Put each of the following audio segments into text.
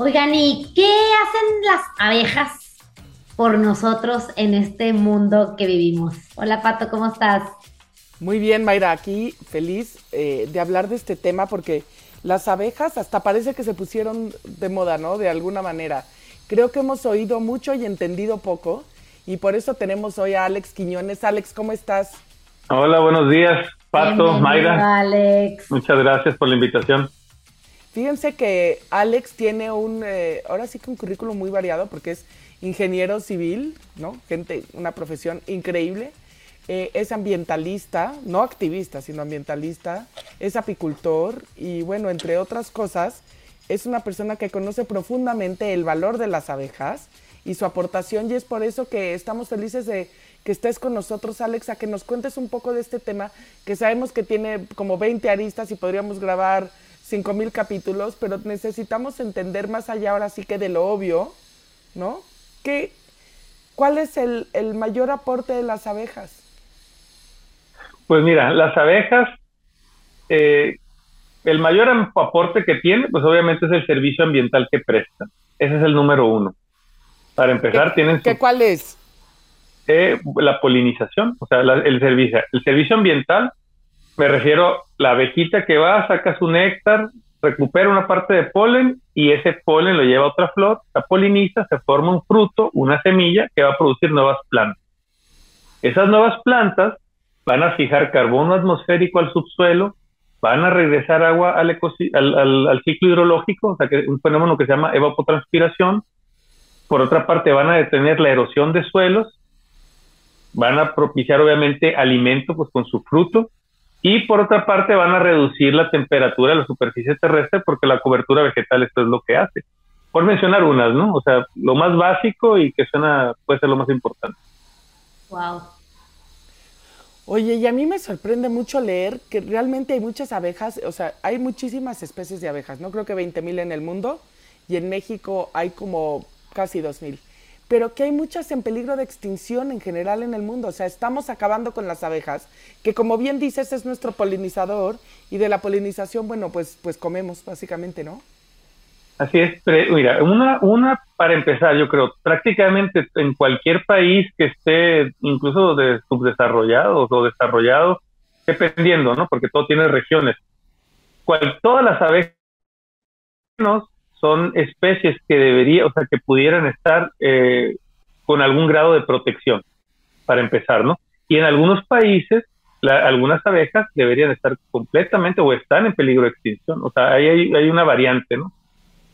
Oigan, ¿y qué hacen las abejas por nosotros en este mundo que vivimos? Hola Pato, ¿cómo estás? Muy bien, Mayra, aquí feliz eh, de hablar de este tema porque las abejas hasta parece que se pusieron de moda, ¿no? De alguna manera. Creo que hemos oído mucho y entendido poco y por eso tenemos hoy a Alex Quiñones. Alex, ¿cómo estás? Hola, buenos días, Pato, Mayra. Alex. Muchas gracias por la invitación. Fíjense que Alex tiene un, eh, ahora sí que un currículum muy variado porque es ingeniero civil, ¿no? Gente, una profesión increíble. Eh, es ambientalista, no activista, sino ambientalista, es apicultor y bueno, entre otras cosas, es una persona que conoce profundamente el valor de las abejas y su aportación y es por eso que estamos felices de que estés con nosotros, Alex, a que nos cuentes un poco de este tema, que sabemos que tiene como 20 aristas y podríamos grabar cinco mil capítulos, pero necesitamos entender más allá ahora sí que de lo obvio, ¿no? ¿Qué, ¿Cuál es el, el mayor aporte de las abejas? Pues mira, las abejas, eh, el mayor aporte que tiene, pues obviamente es el servicio ambiental que presta. Ese es el número uno. Para empezar, tienen... ¿Qué, ¿Cuál es? Eh, la polinización, o sea, el servicio. El servicio ambiental me refiero la abejita que va, saca su néctar, recupera una parte de polen y ese polen lo lleva a otra flor, la poliniza, se forma un fruto, una semilla que va a producir nuevas plantas. Esas nuevas plantas van a fijar carbono atmosférico al subsuelo, van a regresar agua al, al, ciclo hidrológico, o sea, que un fenómeno que se llama evapotranspiración. Por otra parte, van a detener la erosión de suelos, van a propiciar obviamente alimento pues con su fruto y por otra parte van a reducir la temperatura de la superficie terrestre porque la cobertura vegetal esto es lo que hace. Por mencionar unas, ¿no? O sea, lo más básico y que suena puede ser lo más importante. Wow. Oye, y a mí me sorprende mucho leer que realmente hay muchas abejas, o sea, hay muchísimas especies de abejas, no creo que 20.000 en el mundo, y en México hay como casi 2.000 pero que hay muchas en peligro de extinción en general en el mundo. O sea, estamos acabando con las abejas, que como bien dices es nuestro polinizador y de la polinización, bueno, pues, pues comemos básicamente, ¿no? Así es, mira, una, una para empezar, yo creo, prácticamente en cualquier país que esté incluso de subdesarrollado o desarrollado, dependiendo, ¿no? Porque todo tiene regiones. Todas las abejas son especies que debería, o sea, que pudieran estar eh, con algún grado de protección, para empezar, ¿no? Y en algunos países, algunas abejas deberían estar completamente o están en peligro de extinción, o sea, ahí hay, una variante, ¿no?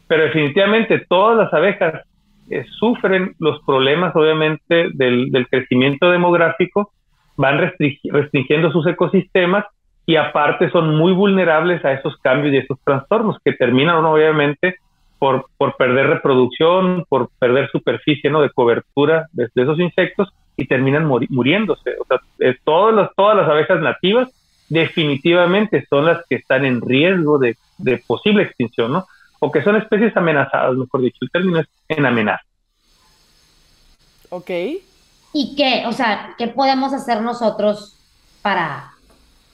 Pero definitivamente todas las abejas eh, sufren los problemas, obviamente, del, del crecimiento demográfico, van restringiendo sus ecosistemas y aparte son muy vulnerables a esos cambios y esos trastornos que terminan obviamente por, por perder reproducción, por perder superficie ¿no? de cobertura de, esos insectos y terminan muriéndose. O sea, eh, todas, las, todas las abejas nativas definitivamente son las que están en riesgo de, de posible extinción, ¿no? O que son especies amenazadas, mejor dicho, el término es en amenaza. Ok. ¿Y qué? O sea, ¿qué podemos hacer nosotros para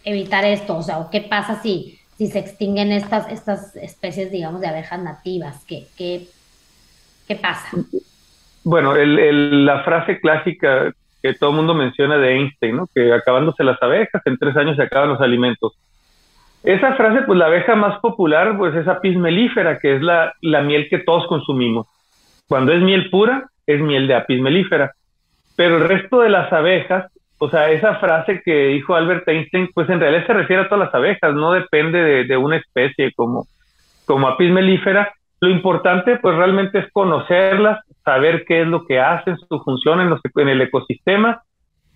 evitar esto? O sea, ¿qué pasa si si se extinguen estas, estas especies, digamos, de abejas nativas? ¿Qué, qué, qué pasa? Bueno, la frase clásica que todo el mundo menciona de Einstein, ¿no? que acabándose las abejas, en tres años se acaban los alimentos. Esa frase, pues la abeja más popular, pues es apis melífera, que es la, la miel que todos consumimos. Cuando es miel pura, es miel de apis melífera. Pero el resto de las abejas o sea, esa frase que dijo Albert Einstein, pues en realidad se refiere a todas las abejas, no depende de, una especie como, como apis melífera. Lo importante, pues realmente es conocerlas, saber qué es lo que hacen, su función en, los, en el ecosistema.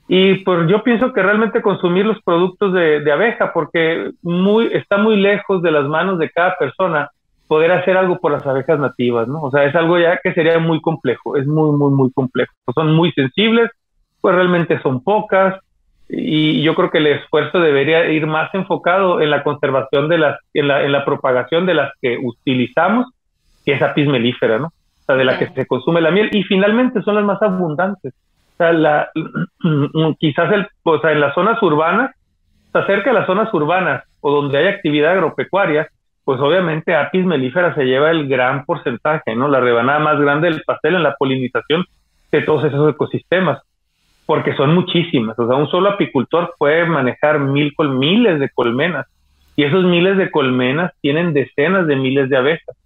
Y pues yo pienso que realmente consumir los productos de, de abeja, porque muy, está muy lejos de las manos de cada persona poder hacer algo por las abejas nativas, ¿no? O sea, es algo ya que sería muy complejo, es muy, muy, muy complejo. Son muy sensibles, pues realmente son pocas y yo creo que el esfuerzo debería ir más enfocado en la conservación de las, en la, en la propagación de las que utilizamos, que es apis melífera, ¿no? O sea, de la que se consume la miel y finalmente son las más abundantes. O sea, la, quizás el, o sea, en las zonas urbanas, o cerca de las zonas urbanas o donde hay actividad agropecuaria, pues obviamente Apis mellifera se lleva el gran porcentaje, ¿no? La rebanada más grande del pastel en la polinización de todos esos ecosistemas, porque son muchísimas. O sea, un solo apicultor puede manejar mil col miles de colmenas y esos miles de colmenas tienen decenas de miles de abejas.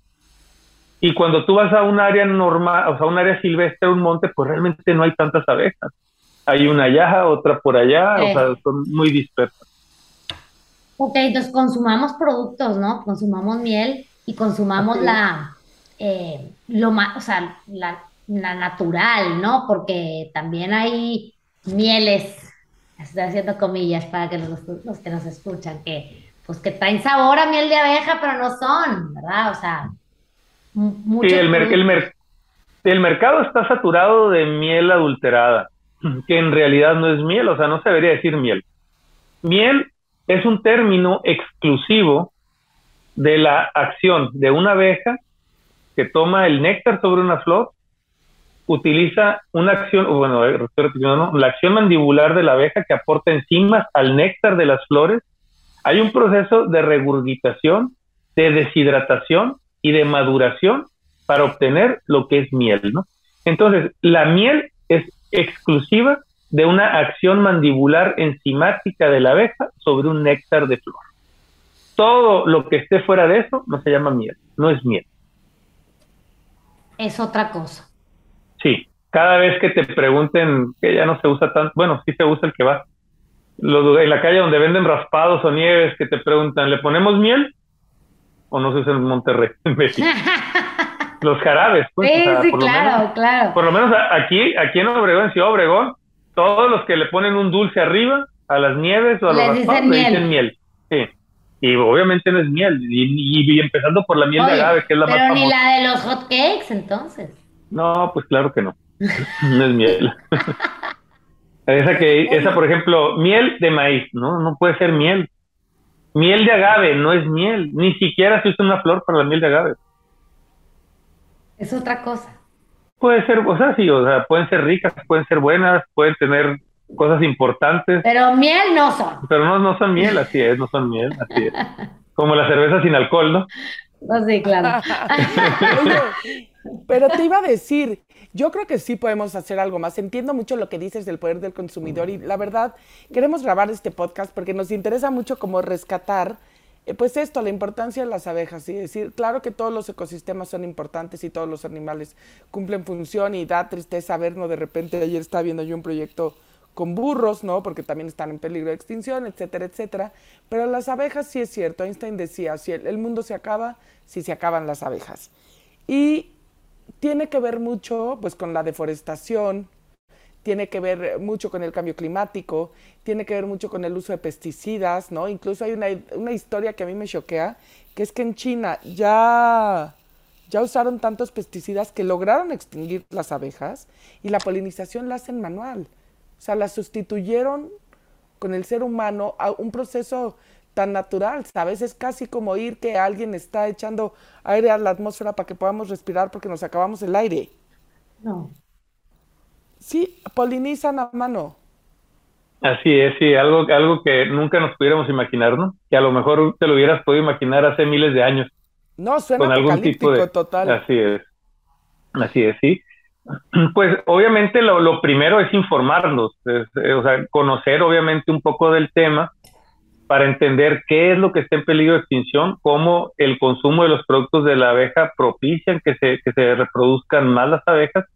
Y cuando tú vas a un área normal, o sea, un área silvestre, un monte, pues realmente no hay tantas abejas. Hay una allá, otra por allá, o sea, son muy dispersas. Ok, entonces consumamos productos, ¿no? Consumamos miel y consumamos la, eh, lo más, o sea, la, natural, ¿no? Porque también hay mieles, estoy haciendo comillas para que los, los, que nos escuchan, que pues que traen sabor a miel de abeja, pero no son, ¿verdad? O sea, sí, el, el, el mercado está saturado de miel adulterada, que en realidad no es miel, o sea, no se debería decir miel. Miel es un término exclusivo de la acción de una abeja que toma el néctar sobre una flor, utiliza una acción, bueno, eh, la acción mandibular de la abeja que aporta enzimas al néctar de las flores. Hay un proceso de regurgitación, de deshidratación y de maduración para obtener lo que es miel, ¿no? Entonces, la miel es exclusiva de una acción mandibular enzimática de la abeja sobre un néctar de flor. Todo lo que esté fuera de eso no se llama miel, no es miel. Es otra cosa. Sí, cada vez que te pregunten que ya no se usa tanto, bueno, sí se usa el que va. en la calle donde venden raspados o nieves que te preguntan, ¿le ponemos miel? ¿O no se usa en Monterrey, en México? Los jarabes, pues. Sí, sí, claro, claro. Por lo menos aquí, aquí en Obregón, en Ciudad Obregón, todos los que le ponen un dulce arriba a las nieves o a los raspados le dicen miel. Sí. Y obviamente no es miel. Y, empezando por la miel de agave, que es la más Pero ni la de los hot cakes, entonces. No, pues claro que no. no es miel. esa que, esa, por ejemplo, miel de maíz, ¿no? No puede ser miel. Miel de agave no es miel. Ni siquiera se usa una flor para la miel de agave. Es otra cosa puede ser, o sea, sí, o sea, pueden ser ricas, pueden ser buenas, pueden tener cosas importantes. Pero miel no son. Pero no, no son miel, así es, no son miel, así es. Como la cerveza sin alcohol, ¿no? No, sí, claro. Pero te iba a decir, yo creo que sí podemos hacer algo más. Entiendo mucho lo que dices del poder del consumidor y la verdad, queremos grabar este podcast porque nos interesa mucho como rescatar eh, pues esto, la importancia de las abejas, y decir, claro que todos los ecosistemas son importantes y todos los animales cumplen función y da tristeza vernos de repente, ayer estaba viendo yo un proyecto con burros, ¿no? Porque también están en peligro de extinción, etcétera, etcétera. Pero las abejas sí es cierto, Einstein decía, si el, el mundo se acaba, si se acaban las abejas. Y tiene que ver mucho pues con la deforestación, tiene que ver mucho con el cambio climático, tiene que ver mucho con el uso de pesticidas, ¿no? Incluso hay una, una historia que a mí me choquea, que es que en China ya, ya usaron tantos pesticidas que lograron extinguir las abejas y la polinización la hacen manual. O sea, la sustituyeron con el ser humano a un proceso tan natural, ¿sabes? Es casi como oír que alguien está echando aire a la atmósfera para que podamos respirar porque nos acabamos el aire. No. Sí, polinizan a mano. Así es, sí, algo, algo que nunca nos pudiéramos imaginar, ¿no? Que a lo mejor te lo hubieras podido imaginar hace miles de años. No, suena con algún tipo de... total. Así es, así es, sí. Pues obviamente lo, lo primero es informarnos, eh, o sea, conocer obviamente un poco del tema para entender qué es lo que está en peligro de extinción, cómo el consumo de los productos de la abeja propician que se, que se reproduzcan más las abejas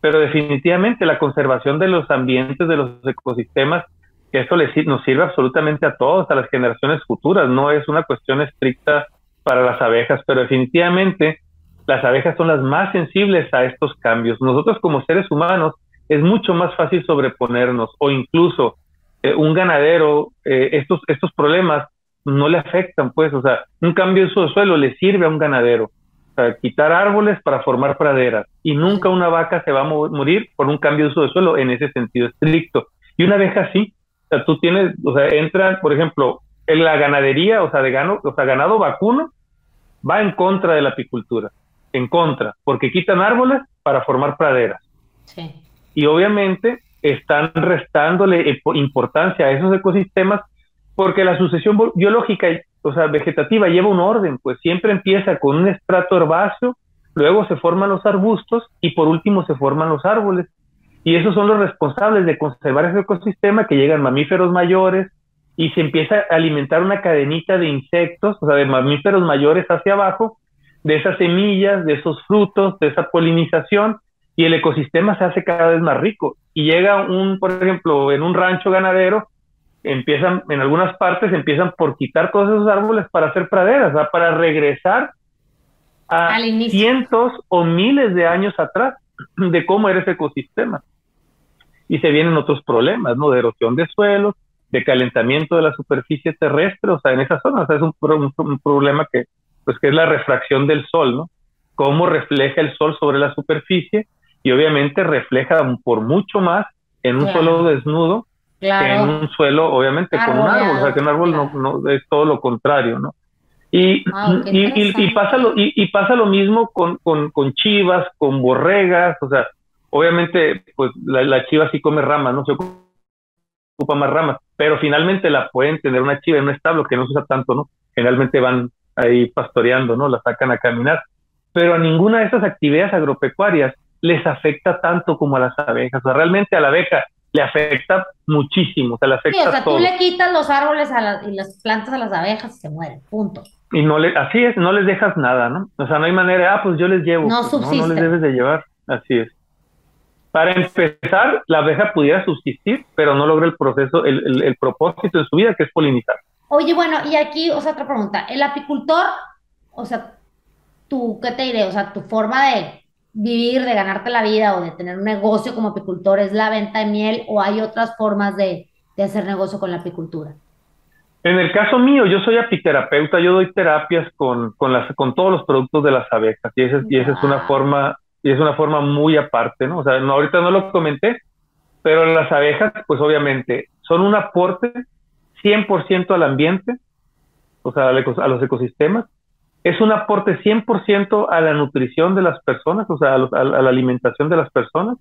pero definitivamente la conservación de los ambientes, de los ecosistemas, que les, nos sirve absolutamente a todos, a las generaciones futuras, no es una cuestión estricta para las abejas, pero definitivamente las abejas son las más sensibles a estos cambios. Nosotros como seres humanos es mucho más fácil sobreponernos o incluso eh, un ganadero, eh, estos, estos problemas no le afectan, pues, o sea, un cambio de su suelo le sirve a un ganadero quitar árboles para formar praderas. Y nunca una vaca se va a morir por un cambio de uso de suelo en ese sentido estricto. Y una abeja sí. O sea, tú tienes, o sea, entran, por ejemplo, en la ganadería, o sea, de gano, o sea, ganado vacuno, va en contra de la apicultura. En contra, porque quitan árboles para formar praderas. Sí. Y obviamente están restándole importancia a esos ecosistemas porque la sucesión biológica o sea, vegetativa lleva un orden, pues siempre empieza con un estrato herbáceo, luego se forman los arbustos y por último se forman los árboles. Y esos son los responsables de conservar ese ecosistema que llegan mamíferos mayores y se empieza a alimentar una cadenita de insectos, o sea, de mamíferos mayores hacia abajo, de esas semillas, de esos frutos, de esa polinización, y el ecosistema se hace cada vez más rico. Y llega un, por ejemplo, en un rancho ganadero, empiezan, en algunas partes empiezan por quitar todos esos árboles para hacer praderas, para regresar a cientos o miles de años atrás de cómo era ese ecosistema. Y se vienen otros problemas, ¿no? De erosión de suelos, de calentamiento de la superficie terrestre, o sea, en esa zona, o sea, es un, un, problema que, pues, que es la refracción del sol, ¿no? Cómo refleja el sol sobre la superficie y obviamente refleja por mucho más en un suelo desnudo que en un suelo, obviamente, con un árbol, o sea, que un árbol no, no, es todo lo contrario, ¿no? Y, y, y, pasa lo, y, pasa lo mismo con, con, con, chivas, con borregas, o sea, obviamente, pues la, la chiva sí come ramas, no se ocupa más ramas, pero finalmente la pueden tener una chiva en un establo que no se usa tanto, ¿no? Generalmente van ahí pastoreando, ¿no? La sacan a caminar, pero a ninguna de estas actividades agropecuarias les afecta tanto como a las abejas, o sea, realmente a la abeja le afecta muchísimo, o sea, le afecta sí, o sea, tú le quitas los árboles a y las plantas a las abejas y se mueren, punto. Y no le, así es, no les dejas nada, ¿no? O sea, no hay manera, ah, pues yo les llevo. No, pues, no, no les debes de llevar, así es. Para empezar, la abeja pudiera subsistir, pero no logra el proceso, el, el, propósito de su vida, que es polinizar. Oye, bueno, y aquí, o sea, otra pregunta. El apicultor, o sea, tú, ¿qué te diré? O sea, tu forma de vivir, de ganarte la vida o de tener un negocio como apicultor es la venta de miel o hay otras formas de, de hacer negocio con la apicultura? En el caso mío, yo soy apiterapeuta, yo doy terapias con, con, las, con todos los productos de las abejas y esa, y esa es una forma y es una forma muy aparte, ¿no? O sea, no, ahorita no lo comenté, pero las abejas, pues obviamente, son un aporte 100% al ambiente, o sea, a los ecosistemas, es un aporte 100% a la nutrición de las personas, o sea, a, la alimentación de las personas,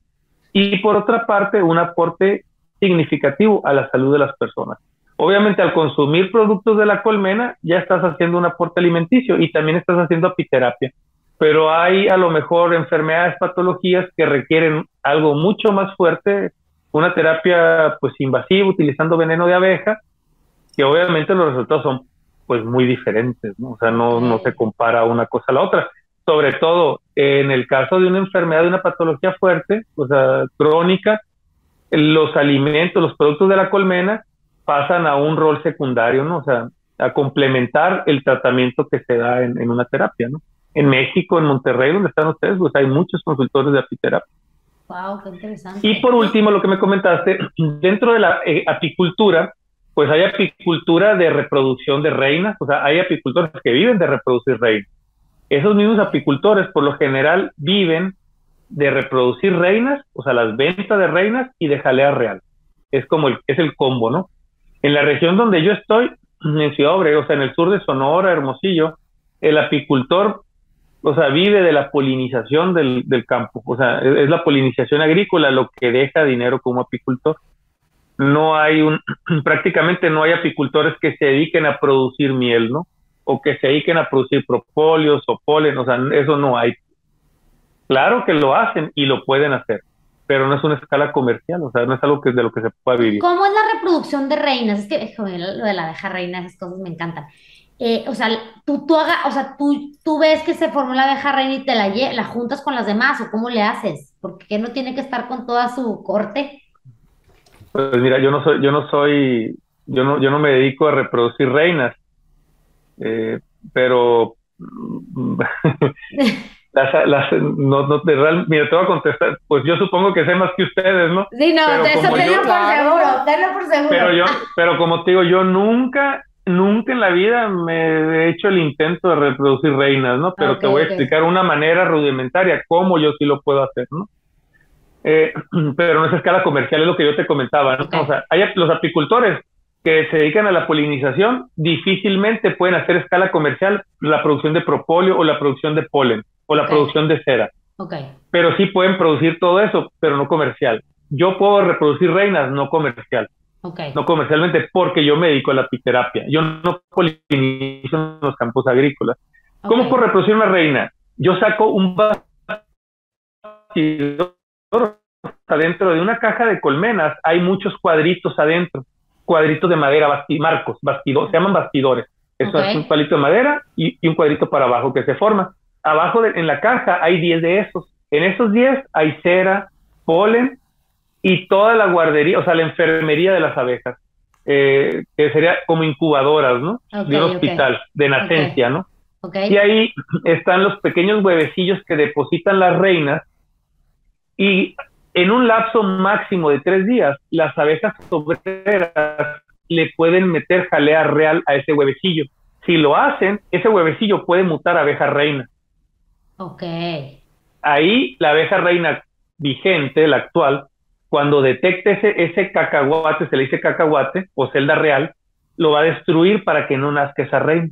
y por otra parte, un aporte significativo a la salud de las personas. Obviamente, al consumir productos de la colmena, ya estás haciendo un aporte alimenticio y también estás haciendo apiterapia pero hay a lo mejor enfermedades, patologías que requieren algo mucho más fuerte, una terapia pues invasiva utilizando veneno de abeja, que obviamente los resultados son pues muy diferentes, ¿no? O sea, no, no se compara una cosa a la otra. Sobre todo en el caso de una enfermedad, de una patología fuerte, o sea, crónica, los alimentos, los productos de la colmena pasan a un rol secundario, ¿no? O sea, a complementar el tratamiento que se da en, en una terapia, ¿no? en México, en Monterrey, donde están ustedes, pues hay muchos consultores de apiterapia. Wow, qué interesante. Y por último, lo que me comentaste, dentro de la eh, apicultura, pues hay apicultura de reproducción de reinas, o sea, hay apicultores que viven de reproducir reinas. Esos mismos apicultores, por lo general, viven de reproducir reinas, o sea, las ventas de reinas y de jalea real. Es como el, es el combo, ¿no? En la región donde yo estoy, en Ciudad o sea, en el sur de Sonora, Hermosillo, el apicultor o sea, vive de la polinización del, del campo, o sea, es, la polinización agrícola lo que deja dinero como apicultor. No hay un, prácticamente no hay apicultores que se dediquen a producir miel, ¿no? O que se dediquen a producir propóleos o polen, o sea, eso no hay. Claro que lo hacen y lo pueden hacer, pero no es una escala comercial, o sea, no es algo que de lo que se pueda vivir. ¿Cómo es la reproducción de reinas? Es que joder, lo de la abeja reina, esas cosas me encantan. Eh, o sea, tú, tú, haga, o sea tú, tú ves que se formó la abeja reina y te la, la juntas con las demás, o cómo le haces, porque no tiene que estar con toda su corte. Pues mira, yo no soy, yo no soy, yo no, yo no me dedico a reproducir reinas, eh, pero las, las, no, no, mira, te voy a contestar, pues yo supongo que sé más que ustedes, ¿no? Sí, no, pero eso tenlo por seguro, tenlo por seguro. Pero yo, pero como te digo, yo nunca nunca en la vida me he hecho el intento de reproducir reinas, ¿no? Pero te voy a explicar una manera rudimentaria, cómo yo sí lo puedo hacer, ¿no? Eh, pero no es escala comercial, es lo que yo te comentaba, ¿no? O sea, hay los apicultores que se dedican a la polinización difícilmente pueden hacer escala comercial la producción de propóleo o la producción de polen o la producción de cera. Okay. Pero sí pueden producir todo eso, pero no comercial. Yo puedo reproducir reinas, no comercial. no comercialmente, porque yo me dedico a la apiterapia. Yo no polinizo en los campos agrícolas. ¿Cómo puedo reproducir una reina? Yo saco un bastidor adentro de una caja de colmenas, hay muchos cuadritos adentro, cuadritos de madera, marcos, bastidores, se llaman bastidores. Eso es un cuadrito de madera y, un cuadrito para abajo que se forma. Abajo en la caja hay 10 de esos. En esos 10 hay cera, polen y toda la guardería, o sea, la enfermería de las abejas, eh, que sería como incubadoras, ¿no? de un hospital, de nacencia, ¿no? Y ahí están los pequeños huevecillos que depositan las reinas y en un lapso máximo de tres días, las abejas obreras le pueden meter jalea real a ese huevecillo. Si lo hacen, ese huevecillo puede mutar a abeja reina. Ok. Ahí la abeja reina vigente, la actual, cuando detecte ese, ese cacahuate, se le dice cacahuate o celda real, lo va a destruir para que no nazca esa reina.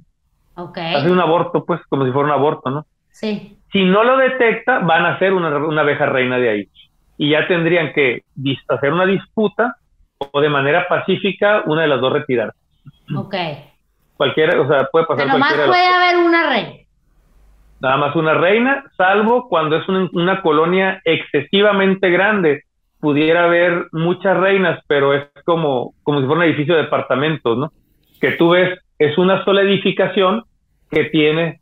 Ok. Hace un aborto, pues, como si fuera un aborto, ¿no? Sí. Si no lo detecta, van a hacer una, una abeja reina de ahí. Y ya tendrían que hacer una disputa o de manera pacífica una de las dos retirar. Ok. Cualquiera, o sea, puede pasar Pero más puede haber una reina. Nada más una reina, salvo cuando es una colonia excesivamente grande, pudiera haber muchas reinas, pero es como, como si fuera un edificio de departamentos, ¿no? Que tú ves, es una sola edificación que tiene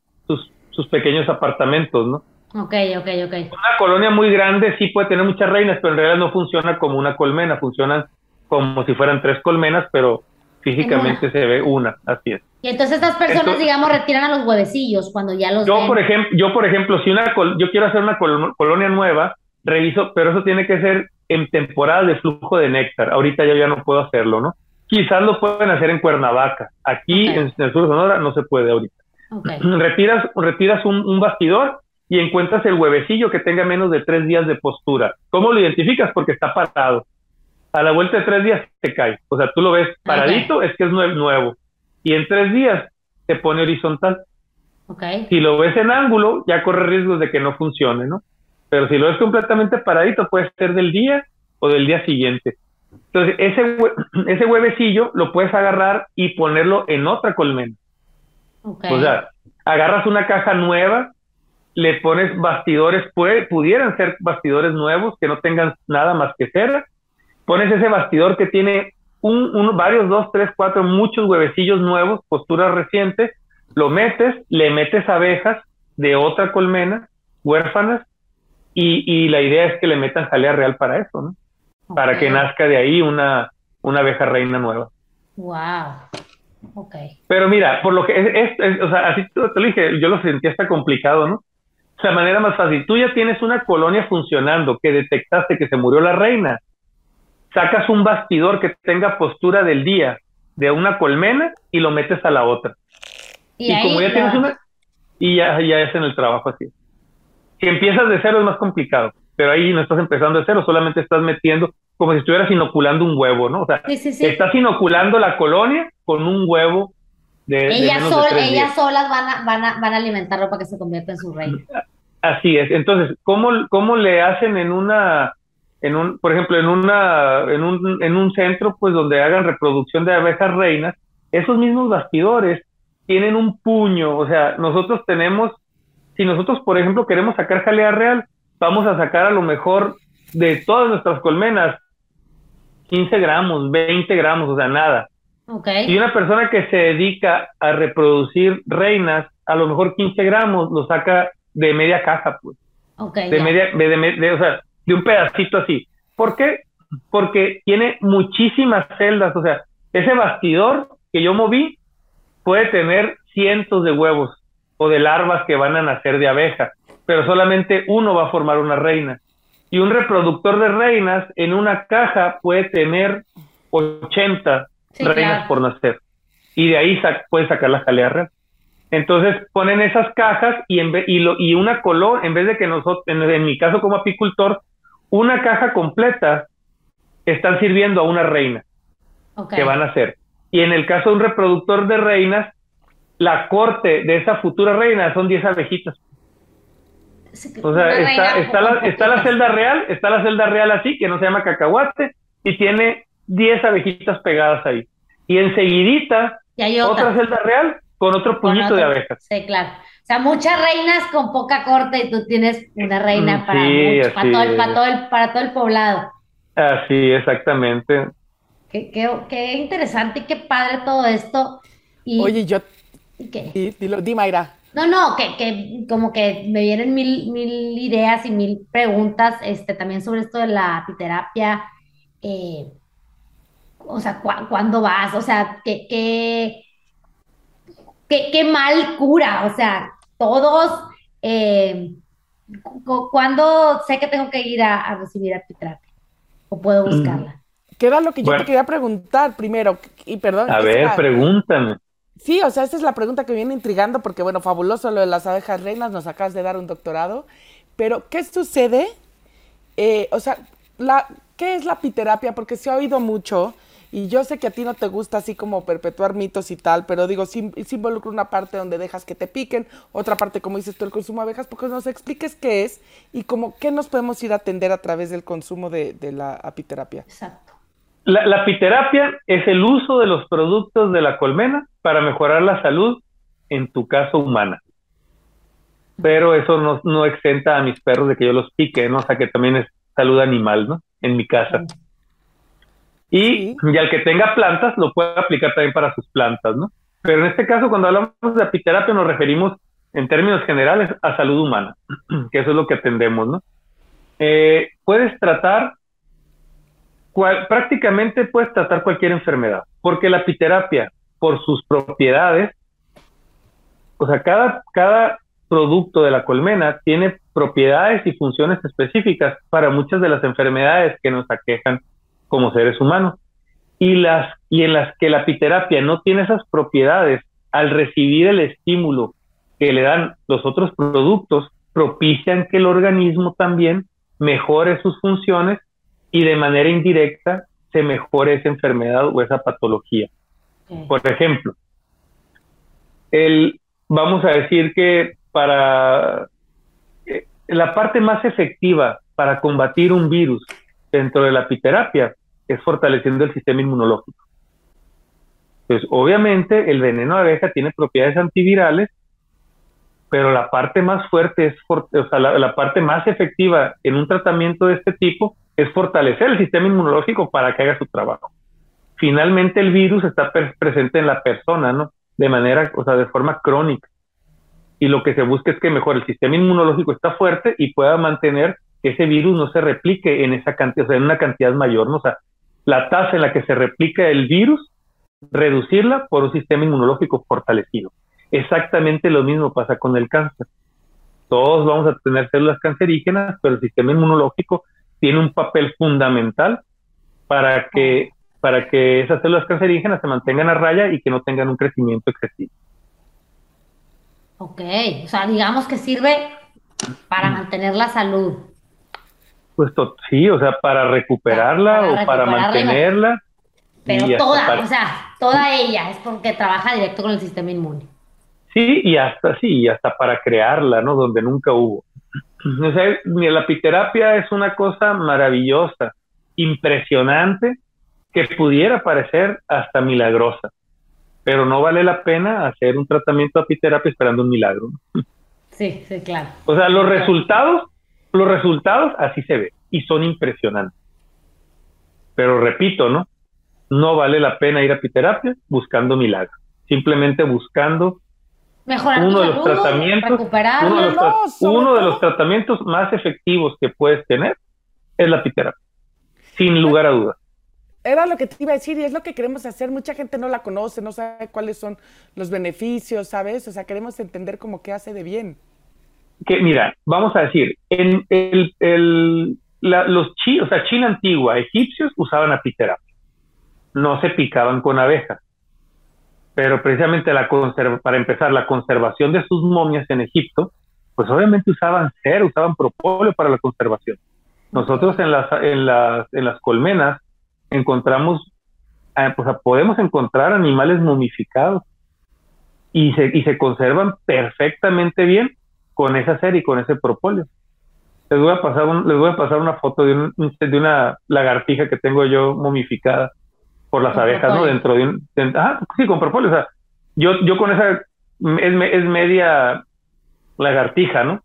sus, pequeños apartamentos, ¿no? Ok, ok, ok. Una colonia muy grande sí puede tener muchas reinas, pero en realidad no funciona como una colmena, funcionan como si fueran tres colmenas, pero físicamente se ve una, así es. Y entonces estas personas, digamos, retiran a los huevecillos cuando ya los yo, por ejemplo, yo, por ejemplo, si una yo quiero hacer una colonia nueva, reviso, pero eso tiene que ser en temporada de flujo de néctar. Ahorita yo ya no puedo hacerlo, ¿no? Quizás lo pueden hacer en Cuernavaca. Aquí en, el sur de Sonora no se puede ahorita. Retiras, retiras un, bastidor y encuentras el huevecillo que tenga menos de tres días de postura. ¿Cómo lo identificas? Porque está parado. A la vuelta de tres días te cae. O sea, tú lo ves paradito, es que es nuevo. Y en tres días se pone horizontal. Si lo ves en ángulo, ya corre riesgos de que no funcione, ¿no? Pero si lo ves completamente paradito, puede ser del día o del día siguiente. Entonces, ese, ese huevecillo lo puedes agarrar y ponerlo en otra colmena. O sea, agarras una caja nueva, le pones bastidores, puede, pudieran ser bastidores nuevos que no tengan nada más que cera. Pones ese bastidor que tiene un, varios, dos, tres, cuatro, muchos huevecillos nuevos, posturas recientes, lo metes, le metes abejas de otra colmena, huérfanas, y, la idea es que le metan jalea real para eso, ¿no? Para que nazca de ahí una, una abeja reina nueva. Wow. Ok. Pero mira, por lo que es, o sea, así te lo dije, yo lo sentí hasta complicado, ¿no? O sea, manera más fácil. Tú ya tienes una colonia funcionando, que detectaste que se murió la reina. Sacas un bastidor que tenga postura del día de una colmena y lo metes a la otra. Y, como ya tienes una, y ya, ya es en el trabajo así. Si empiezas de cero es más complicado, pero ahí no estás empezando de cero, solamente estás metiendo como si estuvieras inoculando un huevo, ¿no? O sea, estás inoculando la colonia con un huevo de. Ellas, ellas solas van a, van, a, van a alimentarlo para que se convierta en su reino. Así es. Entonces, ¿cómo, cómo le hacen en una, en un, por ejemplo, en una, en un, en un centro, pues donde hagan reproducción de abejas reinas, esos mismos bastidores tienen un puño, o sea, nosotros tenemos si nosotros, por ejemplo, queremos sacar jalea real, vamos a sacar a lo mejor de todas nuestras colmenas 15 gramos, 20 gramos, o sea, nada. Okay. Y una persona que se dedica a reproducir reinas, a lo mejor 15 gramos lo saca de media caja, pues. Okay, de media, de, o sea, de un pedacito así. ¿Por qué? Porque tiene muchísimas celdas, o sea, ese bastidor que yo moví puede tener cientos de huevos o de larvas que van a nacer de abejas, pero solamente uno va a formar una reina. Y un reproductor de reinas en una caja puede tener 80 reinas por nacer. Y de ahí puede sacar la jalea real. Entonces ponen esas cajas y, en y, lo, y una color, en vez de que nosotros, en, mi caso como apicultor, una caja completa están sirviendo a una reina que van a nacer. Y en el caso de un reproductor de reinas, la corte de esa futura reina son 10 abejitas. O sea, está, está, la, está la celda real, está la celda real así, que no se llama cacahuate, y tiene 10 abejitas pegadas ahí. Y enseguidita, otra. celda real con otro puñito de abejas. Sí, claro. O sea, muchas reinas con poca corte y tú tienes una reina para, para, todo el, para, todo el, para todo el poblado. Así, exactamente. Qué, qué, qué interesante y qué padre todo esto. Y, Oye, yo... ¿Y qué? Y, dilo, di, Mayra. No, no, que, que como que me vienen mil, mil ideas y mil preguntas este, también sobre esto de la apiterapia. Eh, o sea, ¿cuándo vas? O sea, ¿qué, qué, qué, mal cura? O sea, todos, eh, ¿cuándo sé que tengo que ir a, recibir apiterapia? ¿O puedo mm. buscarla? ¿Qué era lo que yo te quería preguntar primero? Y perdón. A ver, pregúntame. Sí, o sea, esta es la pregunta que viene intrigando porque, bueno, fabuloso lo de las abejas reinas, nos acabas de dar un doctorado, pero ¿qué sucede? Eh, o sea, ¿qué es la apiterapia? Porque se ha oído mucho y yo sé que a ti no te gusta así como perpetuar mitos y tal, pero digo, sí, involucra una parte donde dejas que te piquen, otra parte, como dices tú, el consumo de abejas, porque nos expliques qué es y como qué nos podemos ir a atender a través del consumo de, de la apiterapia. Exacto. La, la apiterapia es el uso de los productos de la colmena para mejorar la salud, en tu caso humana. Pero eso no, no exenta a mis perros de que yo los pique, ¿no? O sea, que también es salud animal, ¿no? En mi casa. Y, y al que tenga plantas, lo puede aplicar también para sus plantas, ¿no? Pero en este caso, cuando hablamos de apiterapia, nos referimos en términos generales a salud humana, que eso es lo que atendemos, ¿no? Eh, puedes tratar prácticamente puedes tratar cualquier enfermedad, porque la apiterapia, por sus propiedades, o sea, cada, cada producto de la colmena tiene propiedades y funciones específicas para muchas de las enfermedades que nos aquejan como seres humanos. Y, las, y en las que la apiterapia no tiene esas propiedades, al recibir el estímulo que le dan los otros productos, propician que el organismo también mejore sus funciones y de manera indirecta se mejore esa enfermedad o esa patología. Por ejemplo, el, vamos a decir que para eh, la parte más efectiva para combatir un virus dentro de la apiterapia es fortaleciendo el sistema inmunológico. Pues obviamente el veneno de abeja tiene propiedades antivirales, pero la parte más fuerte es, o sea, la parte más efectiva en un tratamiento de este tipo es fortalecer el sistema inmunológico para que haga su trabajo. Finalmente el virus está presente en la persona, ¿no? De manera, o sea, de forma crónica. Y lo que se busca es que mejor el sistema inmunológico está fuerte y pueda mantener que ese virus no se replique en esa cantidad, o sea, en una cantidad mayor, ¿no? O sea, la tasa en la que se replica el virus, reducirla por un sistema inmunológico fortalecido. Exactamente lo mismo pasa con el cáncer. Todos vamos a tener células cancerígenas, pero el sistema inmunológico tiene un papel fundamental para que, para que esas células cancerígenas se mantengan a raya y que no tengan un crecimiento excesivo. Ok, o sea, digamos que sirve para mantener la salud. Pues sí, o sea, para recuperarla o para mantenerla. Pero toda, o sea, toda ella es porque trabaja directo con el sistema inmune. Sí, y hasta sí, y hasta para crearla, ¿no? Donde nunca hubo. O sea, la apiterapia es una cosa maravillosa, impresionante, que pudiera parecer hasta milagrosa, pero no vale la pena hacer un tratamiento de apiterapia esperando un milagro. Sí, sí, claro. O sea, los resultados, los resultados así se ven y son impresionantes. Pero repito, ¿no? No vale la pena ir a apiterapia buscando milagros, simplemente buscando uno de los tratamientos, uno, de los, tratamientos más efectivos que puedes tener es la apiterapia, sin lugar a dudas. Era lo que te iba a decir y es lo que queremos hacer. Mucha gente no la conoce, no sabe cuáles son los beneficios, ¿sabes? O sea, queremos entender cómo que hace de bien. Que mira, vamos a decir, en el, el los chinos, o sea, China antigua, egipcios usaban apiterapia. No se picaban con abejas pero precisamente la para empezar, la conservación de sus momias en Egipto, pues obviamente usaban cera, usaban propóleo para la conservación. Nosotros en las, en las, en las colmenas encontramos, eh, pues podemos encontrar animales momificados y se, conservan perfectamente bien con esa cera y con ese propóleo. Les voy a pasar, les voy a pasar una foto de, de una lagartija que tengo yo momificada por las abejas, ¿no? Dentro de un... ah, sí, con propóleo. O sea, yo, yo con esa... Es, es media lagartija, ¿no?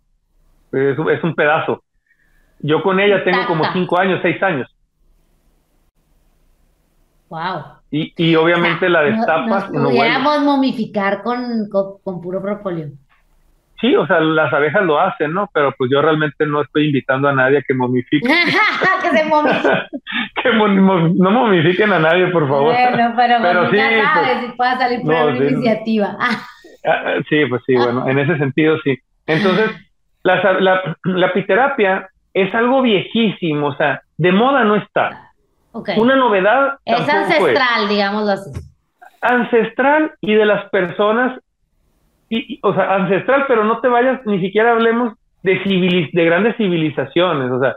Es, es, un pedazo. Yo con ella tengo como cinco años, seis años. Wow. Y, y obviamente la destapas. Nos, pudiéramos momificar con, con, puro propóleo. Sí, o sea, las abejas lo hacen, ¿no? Pero pues yo realmente no estoy invitando a nadie a que momifique. que se momifique. que no momifiquen a nadie, por favor. Bueno, pero, pero sí, sabes pues, si puede salir por una iniciativa. Ah, sí, pues sí, bueno, en ese sentido sí. Entonces, la, la, la apiterapia es algo viejísimo, o sea, de moda no está. Una novedad. Es ancestral, digámoslo así. Ancestral y de las personas, y, o sea, ancestral, pero no te vayas, ni siquiera hablemos de, de grandes civilizaciones, o sea,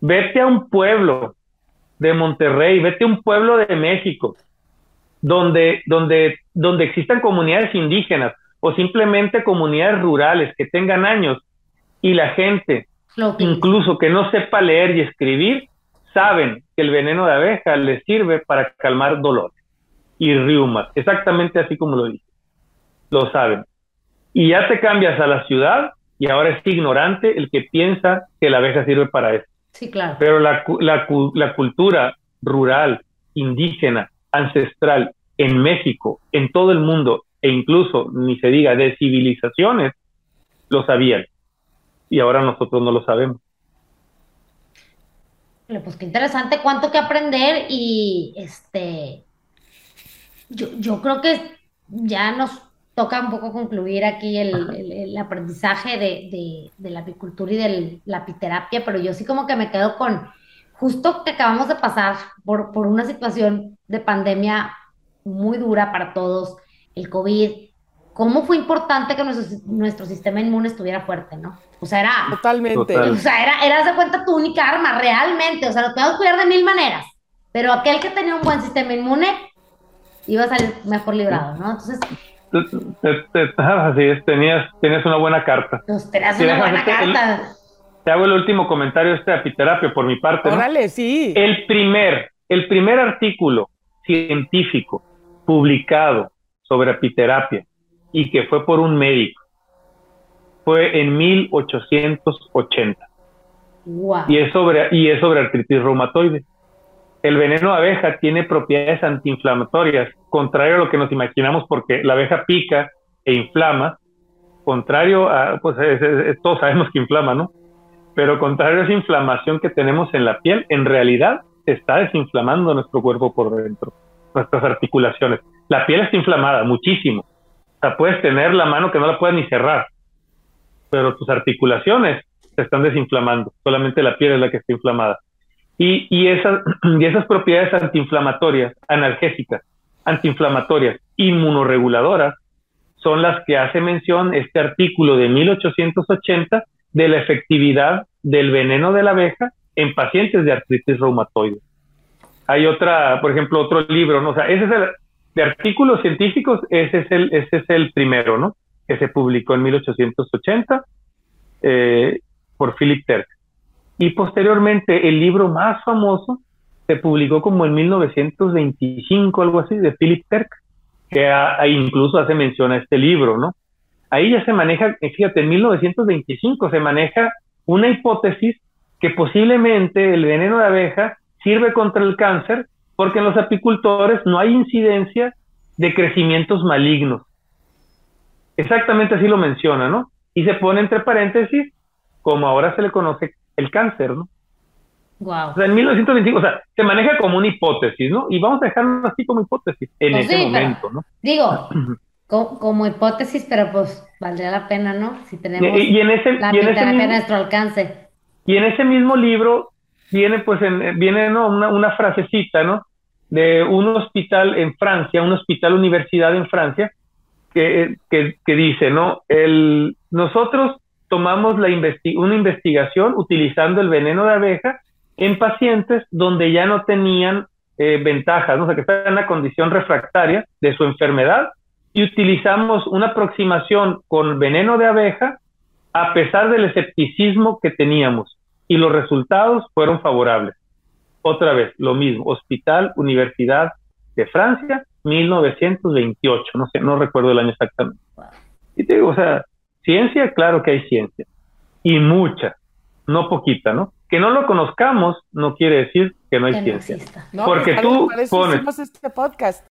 vete a un pueblo de Monterrey, vete a un pueblo de México, donde, donde, donde existan comunidades indígenas o simplemente comunidades rurales que tengan años y la gente, incluso que no sepa leer y escribir, saben que el veneno de abeja les sirve para calmar dolor y riumas, exactamente así como lo dice. Lo saben. Y ya te cambias a la ciudad y ahora es ignorante el que piensa que la abeja sirve para eso. Sí, claro. Pero la, la, la cultura rural, indígena, ancestral en México, en todo el mundo, e incluso, ni se diga, de civilizaciones, lo sabían. Y ahora nosotros no lo sabemos. Pues qué interesante, cuánto que aprender y este, yo, yo creo que ya nos toca un poco concluir aquí el, aprendizaje de, la apicultura y de la apiterapia, pero yo sí como que me quedo con, justo que acabamos de pasar por, por una situación de pandemia muy dura para todos, el COVID, cómo fue importante que nuestro, nuestro sistema inmune estuviera fuerte, ¿no? O sea, era. Totalmente. O sea, era, era de cuenta tu única arma, realmente. O sea, lo podemos cuidar de mil maneras. Pero aquel que tenía un buen sistema inmune iba a salir mejor librado, ¿no? Entonces. Así es, tenías, tenías una buena carta. Tenías una buena carta. te hago el último comentario de esta apiterapia por mi parte. Órale, sí. El primer, el primer artículo científico publicado sobre apiterapia y que fue por un médico fue en 1880. Y, es sobre, y es sobre artritis reumatoide. El veneno de abeja tiene propiedades antiinflamatorias, contrario a lo que nos imaginamos porque la abeja pica e inflama, contrario a, pues todos sabemos que inflama, ¿no? Pero contrario a esa inflamación que tenemos en la piel, en realidad se está desinflamando nuestro cuerpo por dentro, nuestras articulaciones. La piel está inflamada muchísimo. O sea, puedes tener la mano que no la puedes ni cerrar pero tus articulaciones se están desinflamando, solamente la piel es la que está inflamada. Y, y, esas, y esas propiedades antiinflamatorias, analgésicas, antiinflamatorias, inmunoreguladoras, son las que hace mención este artículo de 1880 de la efectividad del veneno de la abeja en pacientes de artritis reumatoide. Hay otra, por ejemplo, otro libro, ¿no? O sea, ese es el, de artículos científicos, ese es el, ese es el primero, ¿no? que se publicó en 1880 eh, por Philip Terk. Y posteriormente el libro más famoso se publicó como en 1925, algo así, de Philip Terk, que incluso hace mención a este libro, ¿no? Ahí ya se maneja, eh, fíjate, en 1925 se maneja una hipótesis que posiblemente el veneno de abeja sirve contra el cáncer porque en los apicultores no hay incidencia de crecimientos malignos. Exactamente así lo menciona, ¿no? Y se pone entre paréntesis, como ahora se le conoce el cáncer, ¿no? Wow. O sea, en 1925, o sea, se maneja como una hipótesis, ¿no? Y vamos a dejarlo así como hipótesis en pues ese momento, ¿no? Digo, como, hipótesis, pero pues valdría la pena, ¿no? Si tenemos y, en ese, la y a nuestro alcance. Y en ese mismo libro viene, pues, en, viene ¿no? una, una frasecita, ¿no? De un hospital en Francia, un hospital universidad en Francia, que, que, dice, ¿no? El, nosotros tomamos la una investigación utilizando el veneno de abeja en pacientes donde ya no tenían eh, ventajas, ¿no? o sea, que estaban en una condición refractaria de su enfermedad, y utilizamos una aproximación con veneno de abeja a pesar del escepticismo que teníamos, y los resultados fueron favorables. Otra vez, lo mismo, Hospital Universidad de Francia, 1928, no sé, no recuerdo el año exactamente. Y te digo, o sea, ciencia, claro que hay ciencia, y mucha, no poquita, ¿no? Que no lo conozcamos no quiere decir que no hay ciencia. Porque tú pones... este podcast.